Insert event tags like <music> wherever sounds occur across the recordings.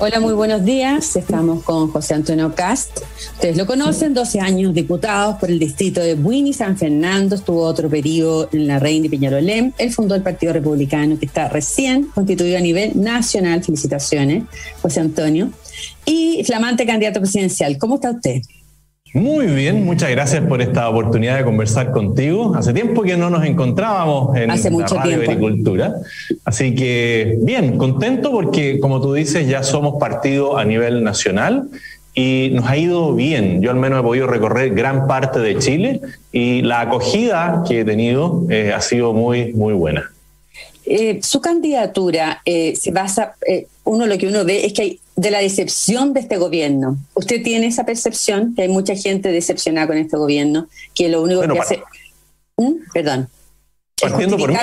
Hola, muy buenos días. Estamos con José Antonio Cast. Ustedes lo conocen, 12 años diputados por el distrito de Buin San Fernando. Estuvo otro periodo en la Reina de Peñarolén. Él fundó el Partido Republicano que está recién constituido a nivel nacional. Felicitaciones, José Antonio. Y flamante candidato presidencial. ¿Cómo está usted? Muy bien, muchas gracias por esta oportunidad de conversar contigo. Hace tiempo que no nos encontrábamos en Hace la radio agricultura. Así que bien, contento porque como tú dices ya somos partido a nivel nacional y nos ha ido bien. Yo al menos he podido recorrer gran parte de Chile y la acogida que he tenido eh, ha sido muy, muy buena. Eh, su candidatura eh, se basa, uno lo que uno ve es que hay de la decepción de este gobierno. ¿Usted tiene esa percepción que hay mucha gente decepcionada con este gobierno, que lo único que hace... ¿Mm? Perdón. Partiendo por mí.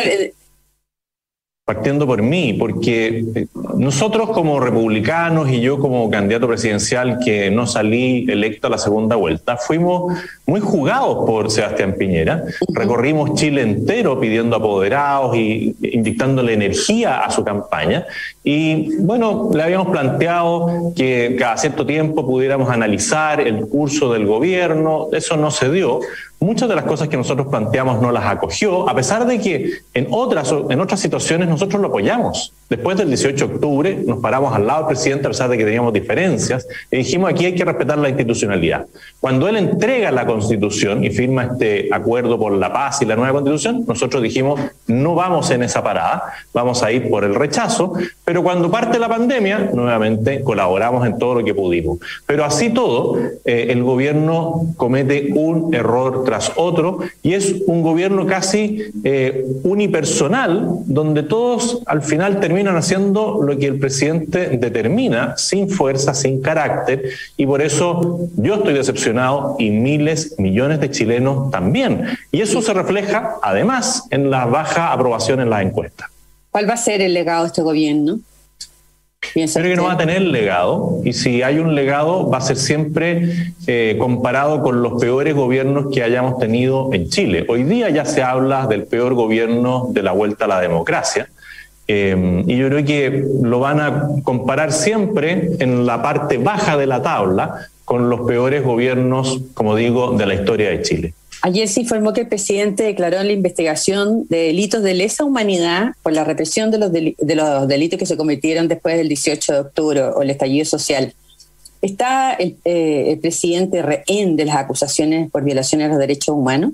Partiendo por mí, porque nosotros como republicanos y yo como candidato presidencial que no salí electo a la segunda vuelta, fuimos muy jugados por Sebastián Piñera. Recorrimos Chile entero pidiendo apoderados y inyectándole energía a su campaña. Y bueno, le habíamos planteado que cada cierto tiempo pudiéramos analizar el curso del gobierno. Eso no se dio muchas de las cosas que nosotros planteamos no las acogió, a pesar de que en otras, en otras situaciones nosotros lo apoyamos. Después del 18 de octubre nos paramos al lado del presidente a pesar de que teníamos diferencias y dijimos aquí hay que respetar la institucionalidad. Cuando él entrega la constitución y firma este acuerdo por la paz y la nueva constitución, nosotros dijimos no vamos en esa parada, vamos a ir por el rechazo, pero cuando parte la pandemia, nuevamente colaboramos en todo lo que pudimos. Pero así todo, eh, el gobierno comete un error otro y es un gobierno casi eh, unipersonal donde todos al final terminan haciendo lo que el presidente determina, sin fuerza, sin carácter, y por eso yo estoy decepcionado y miles, millones de chilenos también. Y eso se refleja, además, en la baja aprobación en las encuestas. ¿Cuál va a ser el legado de este gobierno? Creo que no va a tener legado y si hay un legado va a ser siempre eh, comparado con los peores gobiernos que hayamos tenido en Chile. Hoy día ya se habla del peor gobierno de la vuelta a la democracia Em, y yo creo que lo van a comparar siempre en la parte baja de la tabla con los peores gobiernos, como digo, de la historia de Chile. Ayer se informó que el presidente declaró en la investigación de delitos de lesa humanidad por la represión de los, de los delitos que se cometieron después del 18 de octubre o el estallido social. ¿Está el, eh, el presidente rehén de las acusaciones por violaciones a los derechos humanos?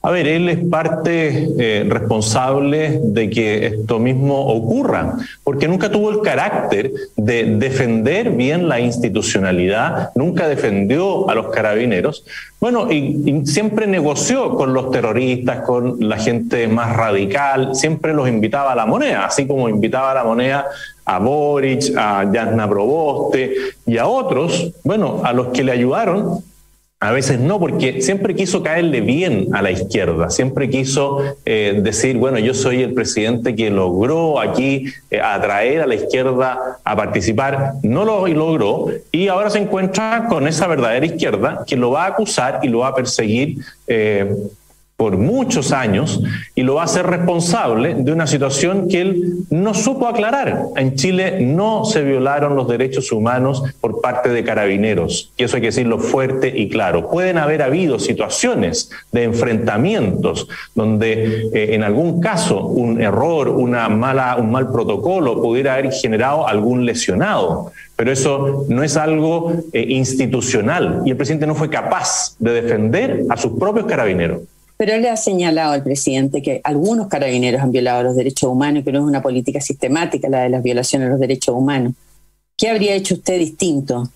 A ver, él es parte eh, responsable de que esto mismo ocurra, porque nunca tuvo el carácter de defender bien la institucionalidad, nunca defendió a los carabineros, bueno, y, siempre negoció con los terroristas, con la gente más radical, siempre los invitaba a la moneda, así como invitaba a la moneda a Boric, a Jasna Proboste y a otros, bueno, a los que le ayudaron a veces no, porque siempre quiso caerle bien a la izquierda, siempre quiso eh, decir, bueno, yo soy el presidente que logró aquí eh, atraer a la izquierda a participar, no lo logró y ahora se encuentra con esa verdadera izquierda que lo va a acusar y lo va a perseguir eh, por muchos años y lo va a hacer responsable de una situación que él no supo aclarar. En Chile no se violaron los derechos humanos por parte de carabineros, y eso hay que decirlo fuerte y claro. Pueden haber habido situaciones de enfrentamientos donde eh, en algún caso un error, una mala, un mal protocolo pudiera haber generado algún lesionado, pero eso no es algo eh, institucional y el presidente no fue capaz de defender a sus propios carabineros. Pero le ha señalado al presidente que algunos carabineros han violado los derechos humanos y que no es una política sistemática la de las violaciones de los derechos humanos. ¿Qué habría hecho usted distinto?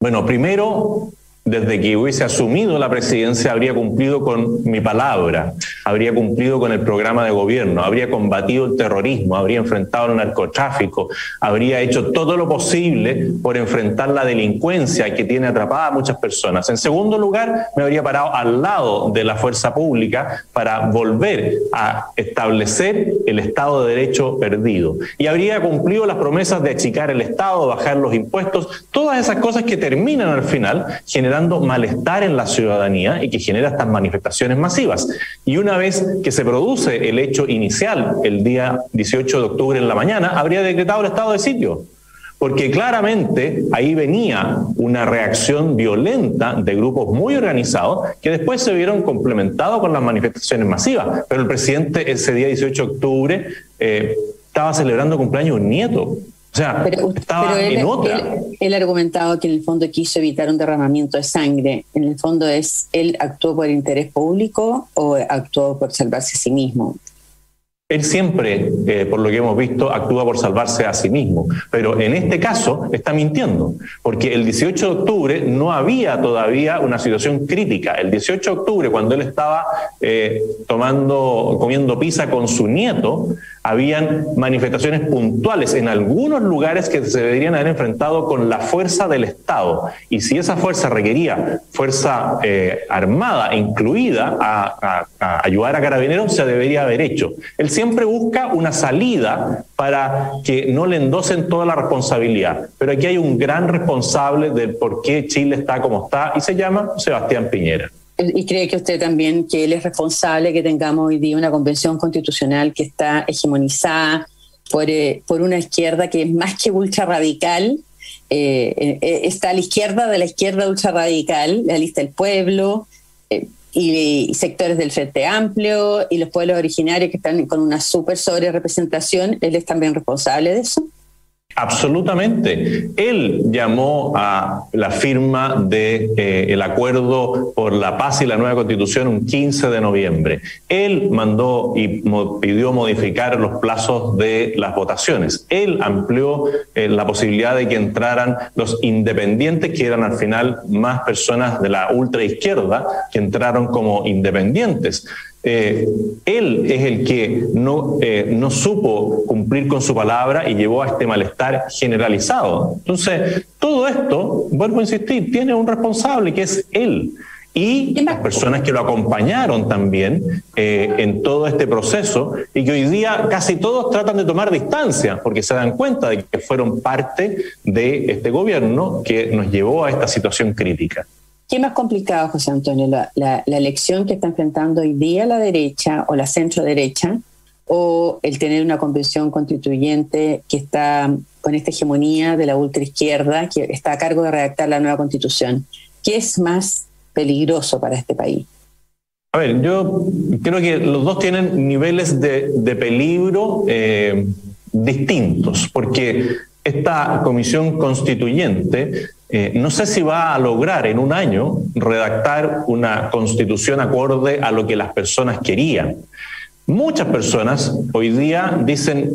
Bueno, primero, desde que hubiese asumido la presidencia, habría cumplido con mi palabra, habría cumplido con el programa de gobierno, habría combatido el terrorismo, habría enfrentado el narcotráfico, habría hecho todo lo posible por enfrentar la delincuencia que tiene atrapada a muchas personas. En segundo lugar, me habría parado al lado de la fuerza pública para volver a establecer el Estado de Derecho perdido. Y habría cumplido las promesas de achicar el Estado, bajar los impuestos, todas esas cosas que terminan al final generando malestar en la ciudadanía y que genera estas manifestaciones masivas. Y una vez que se produce el hecho inicial, el día 18 de octubre en la mañana, habría decretado el estado de sitio porque claramente ahí venía una reacción violenta de grupos muy organizados que después se vieron complementados con las manifestaciones masivas. Pero el presidente ese día 18 de octubre eh, estaba celebrando cumpleaños un nieto. O sea, estaba en otra. Él, ha argumentado que en el fondo quiso evitar un derramamiento de sangre. En el fondo es, ¿él actuó por interés público o actuó por salvarse a sí mismo? Él siempre, eh, por lo que hemos visto, actúa por salvarse a sí mismo, pero en este caso está mintiendo, porque el 18 de octubre no había todavía una situación crítica. El 18 de octubre, cuando él estaba eh, tomando, comiendo pizza con su nieto, habían manifestaciones puntuales en algunos lugares que se deberían haber enfrentado con la fuerza del Estado. Y si esa fuerza requería fuerza eh, armada incluida a, ayudar a carabineros, se debería haber hecho. Él siempre busca una salida para que no le endosen toda la responsabilidad. Pero aquí hay un gran responsable del por qué Chile está como está y se llama Sebastián Piñera. ¿Y cree que usted también que él es responsable que tengamos hoy día una convención constitucional que está hegemonizada por, eh, por una izquierda que es más que ultra radical? Eh, eh, está a la izquierda de la izquierda ultra radical, la lista del pueblo y, sectores del Frente Amplio y los pueblos originarios que están con una súper sobre representación. ¿Él es también responsable de eso? Absolutamente. Él llamó a la firma del de, eh, acuerdo por la paz y la nueva constitución un 15 de noviembre. Él mandó y pidió modificar los plazos de las votaciones. Él amplió eh, la posibilidad de que entraran los independientes, que eran al final más personas de la ultraizquierda que entraron como independientes. Eh, él es el que no, eh, no supo cumplir con su palabra y llevó a este malestar generalizado. Entonces, todo esto, vuelvo a insistir, tiene un responsable que es él. Y las personas que lo acompañaron también eh, en todo este proceso y que hoy día casi todos tratan de tomar distancia porque se dan cuenta de que fueron parte de este gobierno que nos llevó a esta situación crítica. ¿Qué más complicado, José Antonio, la, elección que está enfrentando hoy día la derecha o la centro derecha o el tener una convención constituyente que está con esta hegemonía de la ultraizquierda que está a cargo de redactar la nueva constitución? ¿Qué es más peligroso para este país? A ver, yo creo que los dos tienen niveles de, peligro eh, distintos, porque esta comisión constituyente eh, no sé si va a lograr en un año redactar una constitución acorde a lo que las personas querían. Muchas personas hoy día dicen,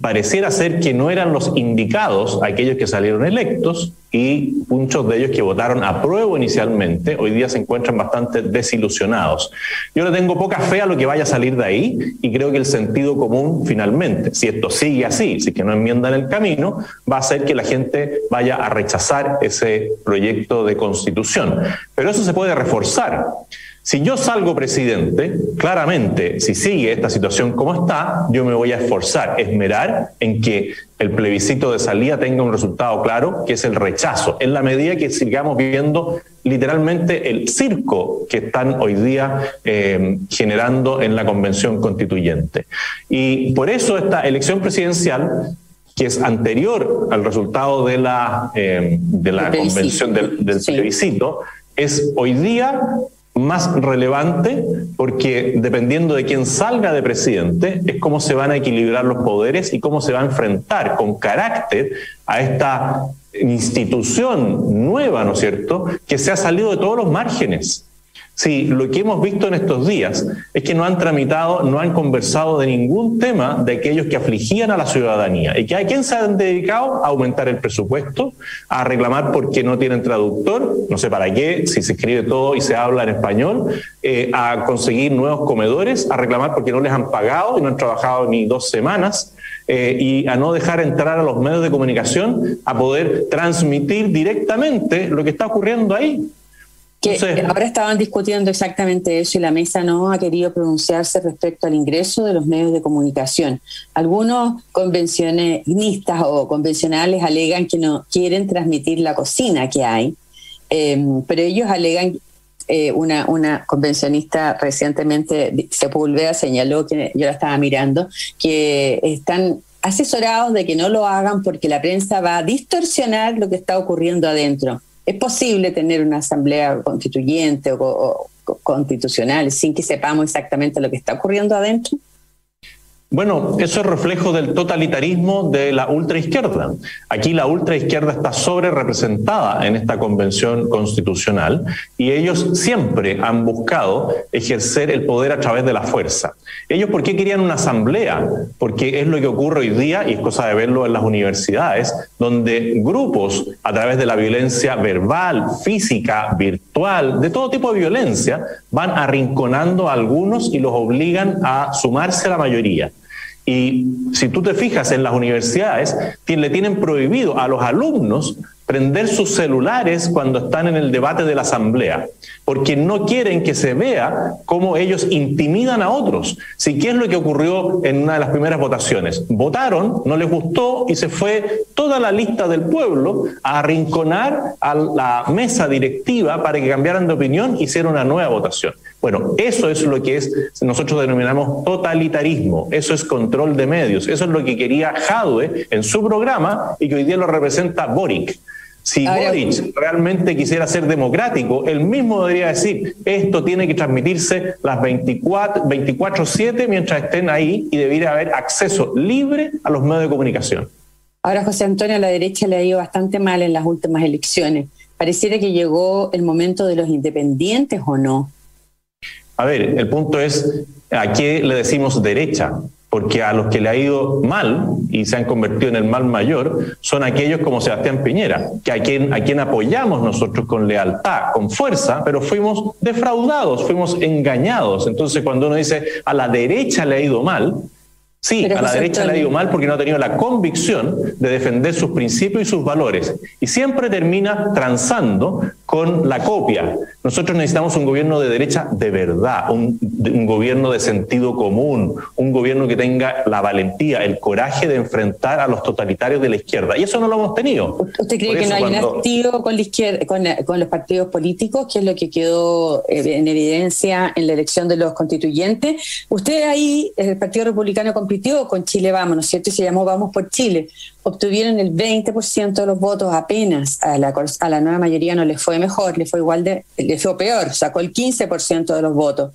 pareciera ser que no eran los indicados aquellos que salieron electos y muchos de ellos que votaron a prueba inicialmente hoy día se encuentran bastante desilusionados. Yo le tengo poca fe a lo que vaya a salir de ahí y creo que el sentido común finalmente, si esto sigue así, si que no enmiendan el camino, va a hacer que la gente vaya a rechazar ese proyecto de constitución. Pero eso se puede reforzar. Si yo salgo presidente, claramente, si sigue esta situación como está, yo me voy a esforzar, esmerar en que el plebiscito de salida tenga un resultado claro, que es el rechazo, en la medida que sigamos viendo literalmente el circo que están hoy día eh, generando en la convención constituyente. Y por eso esta elección presidencial que es anterior al resultado de la, eh, de la convención del, plebiscito, es hoy día más relevante porque dependiendo de quién salga de presidente es cómo se van a equilibrar los poderes y cómo se va a enfrentar con carácter a esta institución nueva, ¿no es cierto?, que se ha salido de todos los márgenes. Sí, lo que hemos visto en estos días es que no han tramitado, no han conversado de ningún tema de aquellos que afligían a la ciudadanía y que hay quien se han dedicado a aumentar el presupuesto, a reclamar porque no tienen traductor, no sé para qué, si se escribe todo y se habla en español, eh, a conseguir nuevos comedores, a reclamar porque no les han pagado y no han trabajado ni dos semanas. Eh, y a no dejar entrar a los medios de comunicación a poder transmitir directamente lo que está ocurriendo ahí ahora estaban discutiendo exactamente eso y la mesa no ha querido pronunciarse respecto al ingreso de los medios de comunicación. Algunos convencionistas o convencionales alegan que no quieren transmitir la cocina que hay, em, pero ellos alegan eh, una, una convencionista recientemente, Sepúlveda, señaló, que yo la estaba mirando, que están asesorados de que no lo hagan porque la prensa va a distorsionar lo que está ocurriendo adentro. ¿Es posible tener una asamblea constituyente o constitucional sin que sepamos exactamente lo que está ocurriendo adentro? Bueno, eso es reflejo del totalitarismo de la ultraizquierda. Aquí la ultraizquierda está sobre representada en esta convención constitucional y ellos siempre han buscado ejercer el poder a través de la fuerza. Ellos, ¿por qué querían una asamblea? Porque es lo que ocurre hoy día, y es cosa de verlo en las universidades, donde grupos a través de la violencia verbal, física, virtual, de todo tipo de violencia, van arrinconando a algunos y los obligan a sumarse a la mayoría. Y si tú te fijas en las universidades, le tienen prohibido a los alumnos prender sus celulares cuando están en el debate de la asamblea, porque no quieren que se vea cómo ellos intimidan a otros. Si qué es lo que ocurrió en una de las primeras votaciones, votaron, no les gustó y se fue toda la lista del pueblo a arrinconar a la mesa directiva para que cambiaran de opinión y hicieran una nueva votación. Bueno, eso es lo que es, nosotros denominamos totalitarismo, eso es control de medios, eso es lo que quería Jadwe en su programa y que hoy día lo representa Boric. Si Boric realmente quisiera ser democrático, él mismo debería decir, esto tiene que transmitirse las 24-7 mientras estén ahí y debería haber acceso libre a los medios de comunicación. Ahora, José Antonio, a la derecha le ha ido bastante mal en las últimas elecciones. Pareciera que llegó el momento de los independientes o no. A ver, el punto es, ¿a qué le decimos derecha? porque a los que le ha ido mal y se han convertido en el mal mayor son aquellos como Sebastián Piñera, que a quien, a quien apoyamos nosotros con lealtad, con fuerza, pero fuimos defraudados, fuimos engañados. Entonces cuando uno dice a la derecha le ha ido mal, Sí, a la derecha le ha ido mal porque no ha tenido la convicción de defender sus principios y sus valores. Y siempre termina transando con la copia. Nosotros necesitamos un gobierno de derecha de verdad, un, gobierno de sentido común, un gobierno que tenga la valentía, el coraje de enfrentar a los totalitarios de la izquierda. Y eso no lo hemos tenido. ¿Usted cree que no hay un activo con, la izquierda, con, con, los partidos políticos, que es lo que quedó eh, en evidencia en la elección de los constituyentes? Usted ahí, el Partido Republicano, con Chile Vamos, ¿no es cierto? Y se llamó Vamos por Chile. Obtuvieron el 20% de los votos apenas. A la, nueva mayoría no les fue mejor, le fue igual de, le fue peor, sacó el 15% de los votos.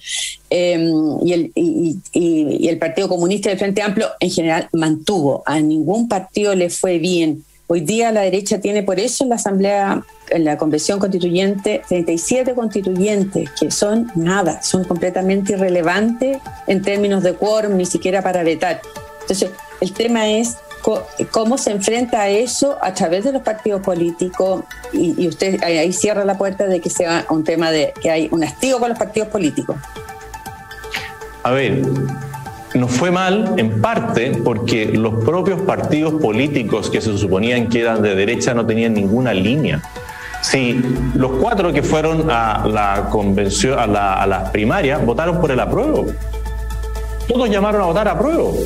Em, y, el, y, el Partido Comunista del Frente Amplio en general mantuvo. A ningún partido le fue bien. Hoy día la derecha tiene por eso en la Asamblea, en la Convención Constituyente, 37 constituyentes, que son nada, son completamente irrelevantes en términos de quórum, ni siquiera para vetar. Entonces, el tema es cómo se enfrenta a eso a través de los partidos políticos y, usted ahí cierra la puerta de que sea un tema de que hay un hastigo con los partidos políticos. A ver, nos fue mal en parte porque los propios partidos políticos que se suponían que eran de derecha no tenían ninguna línea. Si los cuatro que fueron a la convención, a, la, a las primarias, votaron por el apruebo. Todos llamaron a votar apruebo.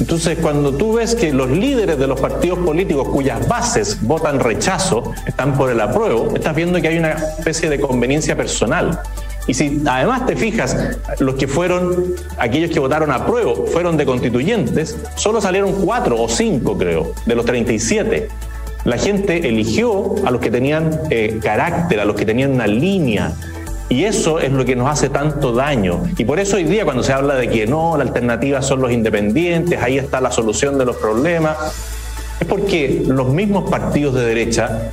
Entonces, cuando tú ves que los líderes de los partidos políticos cuyas bases votan rechazo están por el apruebo, estás viendo que hay una especie de conveniencia personal. Y si además te fijas, los que fueron, aquellos que votaron a prueba, fueron de constituyentes, solo salieron cuatro o cinco, creo, de los 37. La gente eligió a los que tenían eh, carácter, a los que tenían una línea. Y eso es lo que nos hace tanto daño. Y por eso hoy día cuando se habla de que no, la alternativa son los independientes, ahí está la solución de los problemas, es porque los mismos partidos de derecha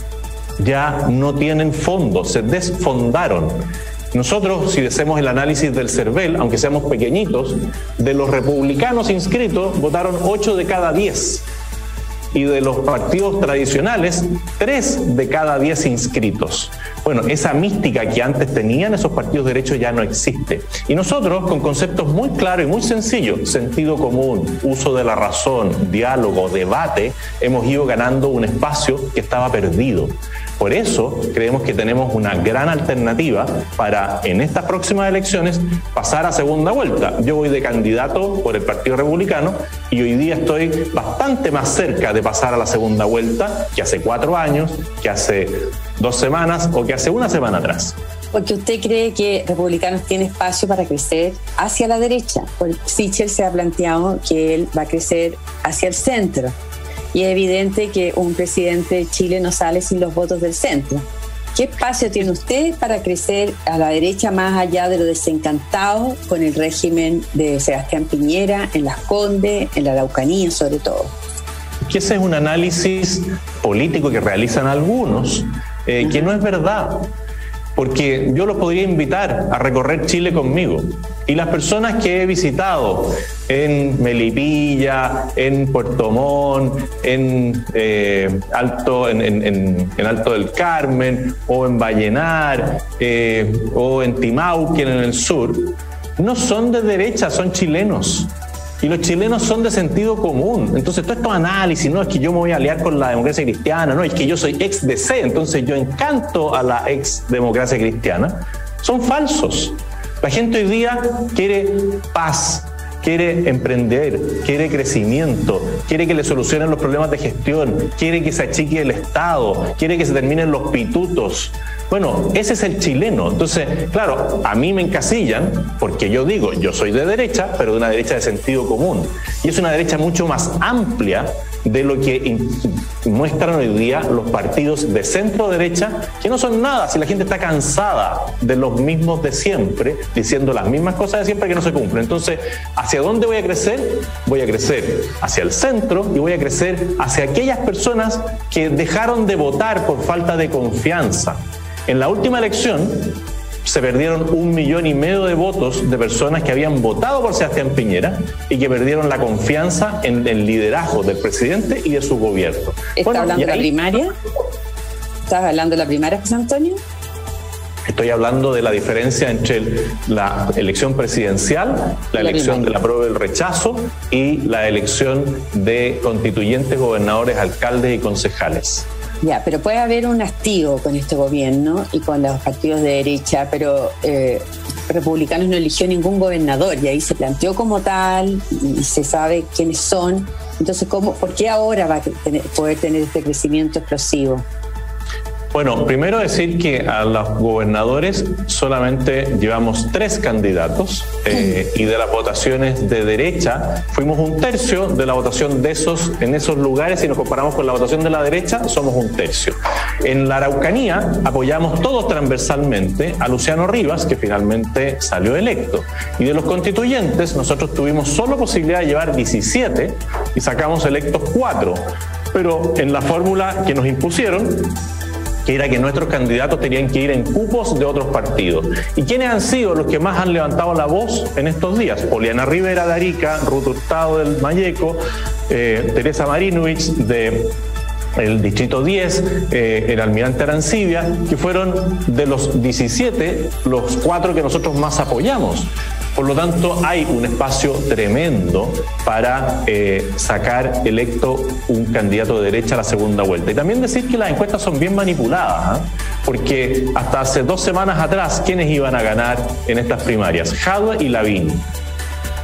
ya no tienen fondo, se desfondaron. Nosotros, si hacemos el análisis del CERVEL, aunque seamos pequeñitos, de los republicanos inscritos votaron 8 de cada 10 y de los partidos tradicionales, 3 de cada 10 inscritos. Bueno, esa mística que antes tenían esos partidos de ya no existe. Y nosotros, con conceptos muy claros y muy sencillos, sentido común, uso de la razón, diálogo, debate, hemos ido ganando un espacio que estaba perdido. Por eso creemos que tenemos una gran alternativa para en estas próximas elecciones pasar a segunda vuelta. Yo voy de candidato por el Partido Republicano y hoy día estoy bastante más cerca de pasar a la segunda vuelta que hace cuatro años, que hace dos semanas o que hace una semana atrás. porque usted cree que Republicanos tiene espacio para crecer hacia la derecha. Sichel se ha planteado que él va a crecer hacia el centro. Y es evidente que un presidente de Chile no sale sin los votos del centro. ¿Qué espacio tiene usted para crecer a la derecha más allá de lo desencantado con el régimen de Sebastián Piñera en Las Condes, en la Araucanía sobre todo? Que ese es un análisis político que realizan algunos, eh, que no es verdad porque yo los podría invitar a recorrer Chile conmigo. Y las personas que he visitado en Melipilla, en Puerto Montt, en, eh, Alto, en, Alto del Carmen, o en Vallenar, eh, o en Timauquen, en el sur, no son de derecha, son chilenos. Y los chilenos son de sentido común. Entonces, todo estos análisis, no es que yo me voy a aliar con la democracia cristiana, no, es que yo soy ex DC, entonces yo encanto a la ex democracia cristiana, son falsos. La gente hoy día quiere paz, quiere emprender, quiere crecimiento, quiere que le solucionen los problemas de gestión, quiere que se achique el Estado, quiere que se terminen los pitutos. Bueno, ese es el chileno. Entonces, claro, a mí me encasillan porque yo digo, yo soy de derecha, pero de una derecha de sentido común. Y es una derecha mucho más amplia de lo que muestran hoy día los partidos de centro derecha, que no son nada si la gente está cansada de los mismos de siempre, diciendo las mismas cosas de siempre que no se cumplen. Entonces, ¿hacia dónde voy a crecer? Voy a crecer hacia el centro y voy a crecer hacia aquellas personas que dejaron de votar por falta de confianza en la última elección se perdieron un millón y medio de votos de personas que habían votado por Sebastián Piñera y que perdieron la confianza en el liderazgo del presidente y de su gobierno. ¿Estás hablando de la primaria? ¿Estás hablando de la primaria, José Antonio? Estoy hablando de la diferencia entre la elección presidencial, la, elección de la prueba del rechazo y la elección de constituyentes, gobernadores, alcaldes y concejales. Ya, pero puede haber un hastío con este gobierno y con los partidos de derecha, pero eh, Republicanos no eligió ningún gobernador y ahí se planteó como tal y se sabe quiénes son. Entonces, ¿cómo, ¿por qué ahora va a poder tener este crecimiento explosivo? Bueno, primero decir que a los gobernadores solamente llevamos tres candidatos eh, y de las votaciones de derecha fuimos un tercio de la votación de esos en esos lugares. Si nos comparamos con la votación de la derecha, somos un tercio. En la Araucanía apoyamos todos transversalmente a Luciano Rivas, que finalmente salió electo. Y de los constituyentes, nosotros tuvimos solo posibilidad de llevar 17 y sacamos electos 4. Pero en la fórmula que nos impusieron, que era que nuestros candidatos tenían que ir en cupos de otros partidos. ¿Y quiénes han sido los que más han levantado la voz en estos días? Poliana Rivera de Arica, Ruth Hurtado del Mayeco, eh, Teresa Marinovich de el Distrito 10, eh, el Almirante Arancibia, que fueron de los 17 los cuatro que nosotros más apoyamos. Por lo tanto, hay un espacio tremendo para eh, sacar electo un candidato de derecha a la segunda vuelta. Y también decir que las encuestas son bien manipuladas, ¿ah? porque hasta hace dos semanas atrás, ¿quiénes iban a ganar en estas primarias? Jadwe y Lavín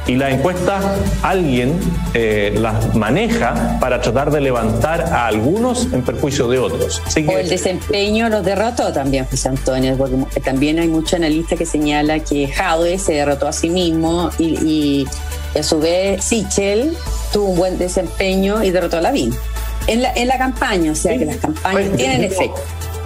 y la encuesta alguien eh, las maneja para tratar de levantar a algunos en perjuicio de otros. o el desempeño los derrotó también, José Antonio, porque también hay muchos analistas que señala que Jadwe se derrotó a sí mismo y, a su vez Sichel tuvo un buen desempeño y derrotó a Lavín. En la, en la campaña, o sea que las campañas pues, tienen efecto.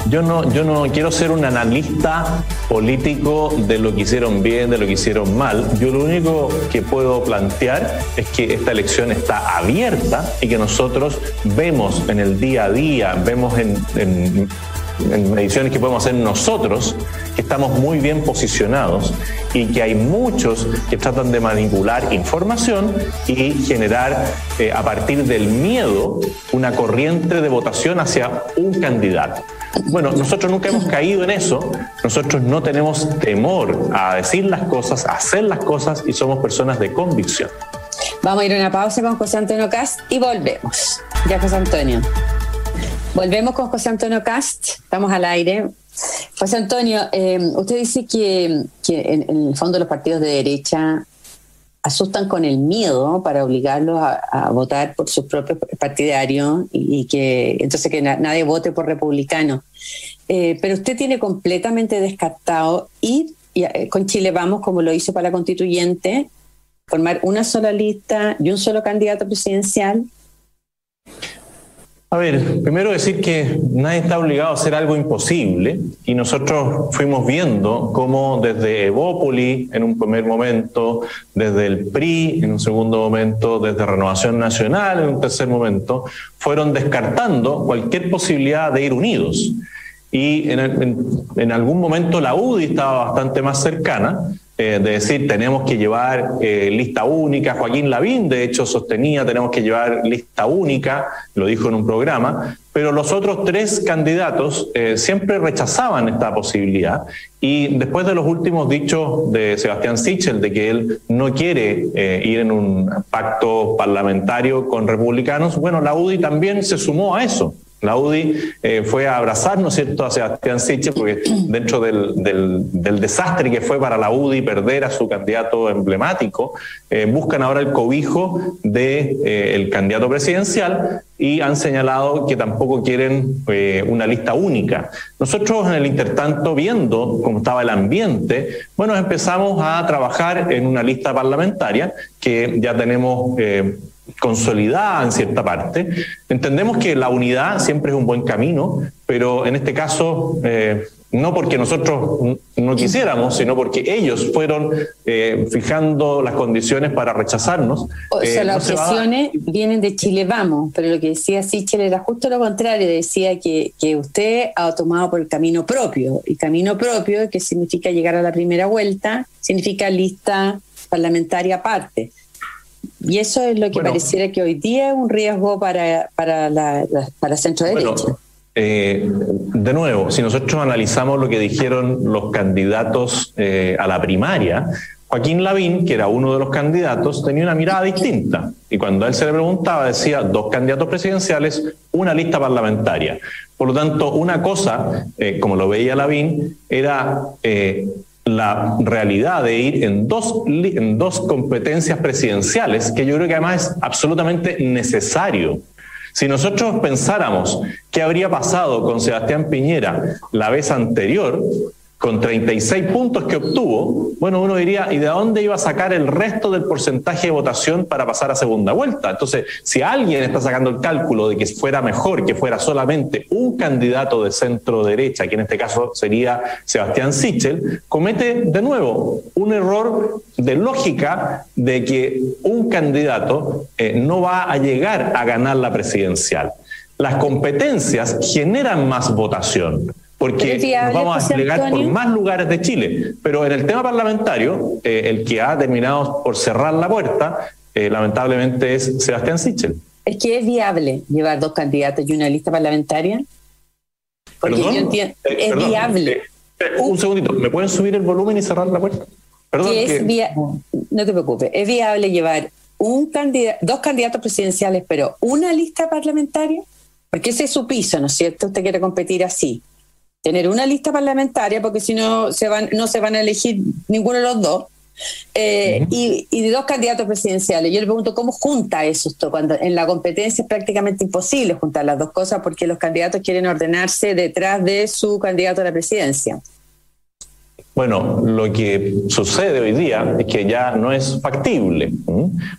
Yo no, yo no quiero ser un analista político de lo que hicieron bien, de lo que hicieron mal. Yo lo único que puedo plantear es que esta elección está abierta y que nosotros vemos en el día a día, vemos en, en, en mediciones que podemos hacer nosotros, que estamos muy bien posicionados y que hay muchos que tratan de manipular información y generar eh, a partir del miedo una corriente de votación hacia un candidato. Bueno, nosotros nunca hemos caído en eso, nosotros no tenemos temor a decir las cosas, a hacer las cosas y somos personas de convicción. Vamos a ir a una pausa con José Antonio Cast y volvemos. Ya, José Antonio. Volvemos con José Antonio Cast, estamos al aire. José Antonio, eh, usted dice que, en, el fondo los partidos de derecha asustan con el miedo para obligarlos a, votar por sus propios partidarios y, que entonces que nadie vote por republicano. Eh, pero usted tiene completamente descartado ir eh, con Chile Vamos, como lo hizo para la constituyente, formar una sola lista y un solo candidato presidencial. A ver, primero decir que nadie está obligado a hacer algo imposible y nosotros fuimos viendo cómo desde Evópoli en un primer momento, desde el PRI en un segundo momento, desde Renovación Nacional en un tercer momento, fueron descartando cualquier posibilidad de ir unidos. Y en, algún momento la UDI estaba bastante más cercana, eh, de decir tenemos que llevar eh, lista única. Joaquín Lavín, de hecho, sostenía tenemos que llevar lista única, lo dijo en un programa, pero los otros tres candidatos eh, siempre rechazaban esta posibilidad. Y después de los últimos dichos de Sebastián Sichel de que él no quiere ir en un pacto parlamentario con republicanos, bueno, la UDI también se sumó a eso. La UDI eh, fue a abrazar, ¿no es cierto?, a Sebastián Siche, porque <clears throat> dentro del, del, desastre que fue para la UDI perder a su candidato emblemático, eh, buscan ahora el cobijo del de, eh, candidato presidencial y han señalado que tampoco quieren una lista única. Nosotros en el intertanto, viendo cómo estaba el ambiente, bueno, empezamos a trabajar en una lista parlamentaria que ya tenemos consolidada en cierta parte. Entendemos que la unidad siempre es un buen camino, pero en este caso, eh, no porque nosotros no quisiéramos, sino porque ellos fueron eh, fijando las condiciones para rechazarnos. O sea, eh, las objeciones vienen de Chile Vamos, pero lo que decía Sichel era justo lo contrario, decía que, que usted ha tomado por el camino propio, y camino propio, que significa llegar a la primera vuelta, significa lista parlamentaria aparte. Y eso es lo que pareciera que hoy día es un riesgo para, para la, para centro derecha. Eh, de nuevo, si nosotros analizamos lo que dijeron los candidatos eh, a la primaria, Joaquín Lavín, que era uno de los candidatos, tenía una mirada distinta. Y cuando a él se le preguntaba, decía dos candidatos presidenciales, una lista parlamentaria. Por lo tanto, una cosa, eh, como lo veía Lavín, era la realidad de ir en dos, en dos competencias presidenciales, que yo creo que además es absolutamente necesario. Si nosotros pensáramos qué habría pasado con Sebastián Piñera la vez anterior, con 36 puntos que obtuvo, bueno, uno diría, ¿y de dónde iba a sacar el resto del porcentaje de votación para pasar a segunda vuelta? Entonces, si alguien está sacando el cálculo de que fuera mejor que fuera solamente un candidato de centro derecha, que en este caso sería Sebastián Sichel, comete de nuevo un error de lógica de que un candidato eh, no va a llegar a ganar la presidencial. Las competencias generan más votación porque nos vamos a desplegar por más lugares de Chile. Pero en el tema parlamentario, eh, el que ha terminado por cerrar la puerta, eh, lamentablemente es Sebastián Sichel. Es que es viable llevar dos candidatos y una lista parlamentaria. Porque yo entiendo, eh, es viable. un segundito, ¿me pueden subir el volumen y cerrar la puerta? Perdón. no te preocupes, es viable llevar un candidato, dos candidatos presidenciales, pero una lista parlamentaria, porque ese es su piso, ¿no es cierto? Usted quiere competir así tener una lista parlamentaria, porque si no se van, no se van a elegir ninguno de los dos, eh, y, de dos candidatos presidenciales. Yo le pregunto cómo junta eso esto, cuando en la competencia es prácticamente imposible juntar las dos cosas porque los candidatos quieren ordenarse detrás de su candidato a la presidencia. Bueno, lo que sucede hoy día es que ya no es factible,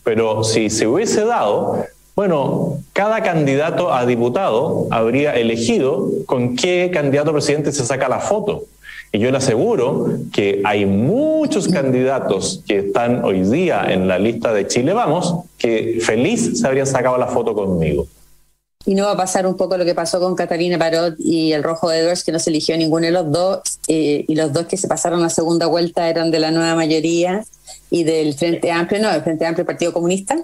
pero si se hubiese dado, bueno, cada candidato a diputado habría elegido con qué candidato presidente se saca la foto. Y yo le aseguro que hay muchos candidatos que están hoy día en la lista de Chile Vamos que feliz se habrían sacado la foto conmigo. Y no va a pasar un poco lo que pasó con Catalina Parot y el Rojo Edwards, que no se eligió ninguno de los dos, eh, y los dos que se pasaron a segunda vuelta eran de la nueva mayoría y del Frente Amplio, no, del Frente Amplio Partido Comunista.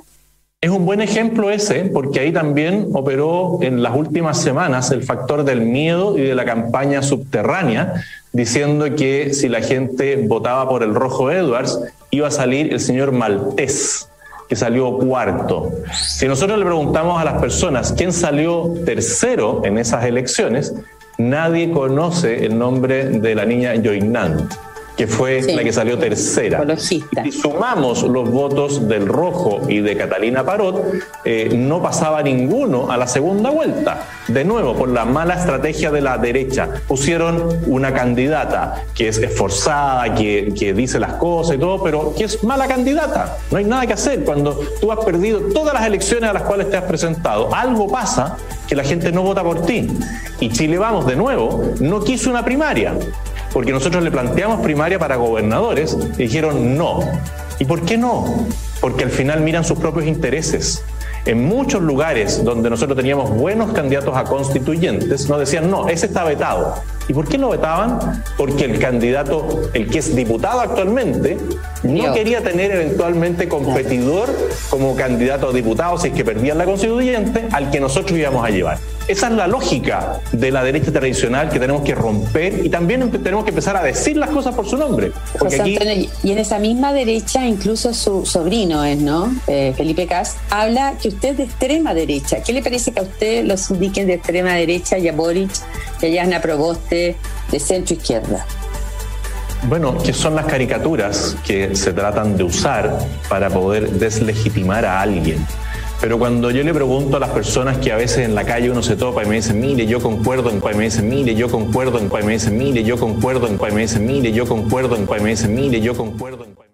Es un buen ejemplo ese, porque ahí también operó en las últimas semanas el factor del miedo y de la campaña subterránea, diciendo que si la gente votaba por el Rojo Edwards, iba a salir el señor Maltés, que salió cuarto. Si nosotros le preguntamos a las personas quién salió tercero en esas elecciones, nadie conoce el nombre de la niña Joinant. Que fue la que salió tercera. Y si sumamos los votos del Rojo y de Catalina Parot, eh, no pasaba ninguno a la segunda vuelta. De nuevo, por la mala estrategia de la derecha, pusieron una candidata que es esforzada, que, que dice las cosas y todo, pero que es mala candidata. No hay nada que hacer. Cuando tú has perdido todas las elecciones a las cuales te has presentado, algo pasa que la gente no vota por ti. Y Chile Vamos, de nuevo, no quiso una primaria porque nosotros le planteamos primaria para gobernadores y dijeron no. ¿Y por qué no? Porque al final miran sus propios intereses. En muchos lugares donde nosotros teníamos buenos candidatos a constituyentes, nos decían, no, ese está vetado. ¿Y por qué lo vetaban? Porque el candidato, el que es diputado actualmente, no quería tener eventualmente competidor como candidato a diputado si es que perdían la constituyente al que nosotros íbamos a llevar. Esa es la lógica de la derecha tradicional que tenemos que romper y también tenemos que empezar a decir las cosas por su nombre. y en esa misma derecha, incluso su sobrino es, ¿no? Eh, Felipe Cas, habla que usted es de extrema derecha. ¿Qué le parece que a usted los indiquen de extrema derecha y a Boric que allá es Proboste de centro izquierda? Bueno, que son las caricaturas que se tratan de usar para poder deslegitimar a alguien. Pero cuando yo le pregunto a las personas que a veces en la calle uno se topa y me dicen, mire, yo concuerdo en cuál me dicen, mire, yo concuerdo en cuál me dicen, mire, yo concuerdo en cuál me dicen, mire, yo concuerdo en cuál me dicen, mire, yo concuerdo en cuál